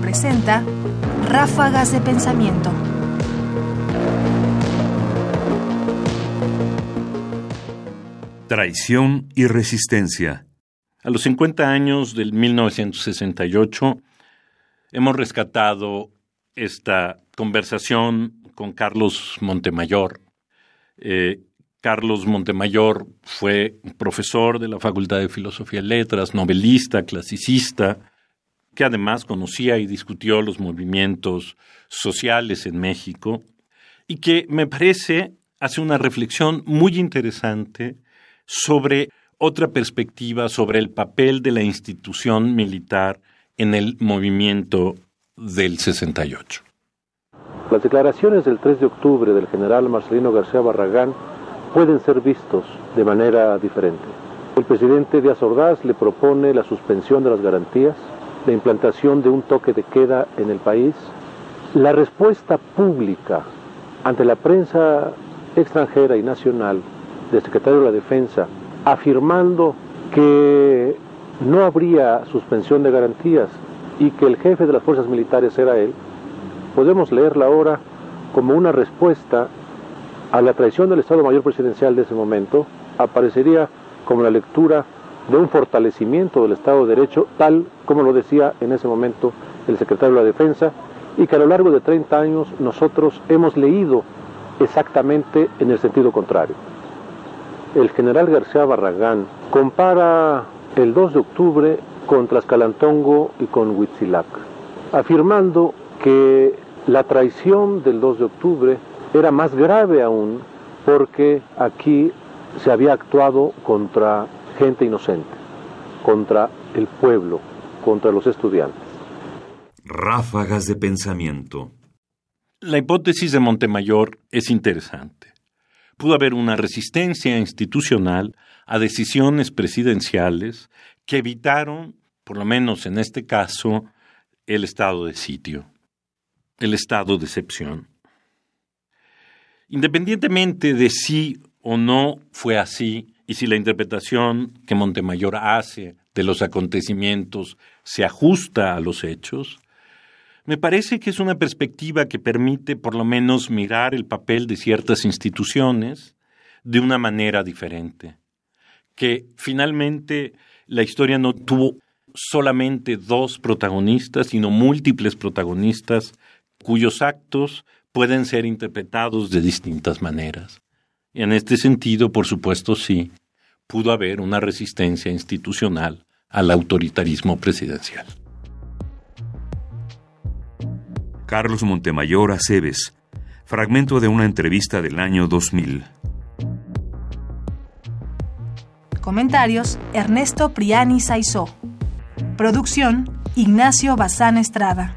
presenta Ráfagas de Pensamiento. Traición y resistencia. A los 50 años del 1968 hemos rescatado esta conversación con Carlos Montemayor. Eh, Carlos Montemayor fue profesor de la Facultad de Filosofía y Letras, novelista, clasicista, que además conocía y discutió los movimientos sociales en México y que me parece hace una reflexión muy interesante sobre otra perspectiva sobre el papel de la institución militar en el movimiento del 68. Las declaraciones del 3 de octubre del general Marcelino García Barragán pueden ser vistos de manera diferente. El presidente Díaz Ordaz le propone la suspensión de las garantías, la implantación de un toque de queda en el país, la respuesta pública ante la prensa extranjera y nacional del secretario de la Defensa afirmando que no habría suspensión de garantías y que el jefe de las fuerzas militares era él, podemos leerla ahora como una respuesta a la traición del Estado Mayor Presidencial de ese momento, aparecería como la lectura de un fortalecimiento del Estado de Derecho, tal como lo decía en ese momento el secretario de la Defensa, y que a lo largo de 30 años nosotros hemos leído exactamente en el sentido contrario. El general García Barragán compara el 2 de octubre con Tlaxcalantongo y con Huitzilac, afirmando que la traición del 2 de octubre era más grave aún porque aquí se había actuado contra gente inocente, contra el pueblo, contra los estudiantes. Ráfagas de pensamiento. La hipótesis de Montemayor es interesante. Pudo haber una resistencia institucional a decisiones presidenciales que evitaron, por lo menos en este caso, el estado de sitio, el estado de excepción. Independientemente de si o no fue así, y si la interpretación que Montemayor hace de los acontecimientos se ajusta a los hechos, me parece que es una perspectiva que permite por lo menos mirar el papel de ciertas instituciones de una manera diferente, que finalmente la historia no tuvo solamente dos protagonistas, sino múltiples protagonistas cuyos actos pueden ser interpretados de distintas maneras. En este sentido, por supuesto, sí, pudo haber una resistencia institucional al autoritarismo presidencial. Carlos Montemayor Aceves, fragmento de una entrevista del año 2000. Comentarios: Ernesto Priani Saizó. Producción: Ignacio Bazán Estrada.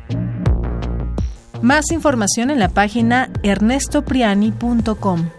Más información en la página ernestopriani.com.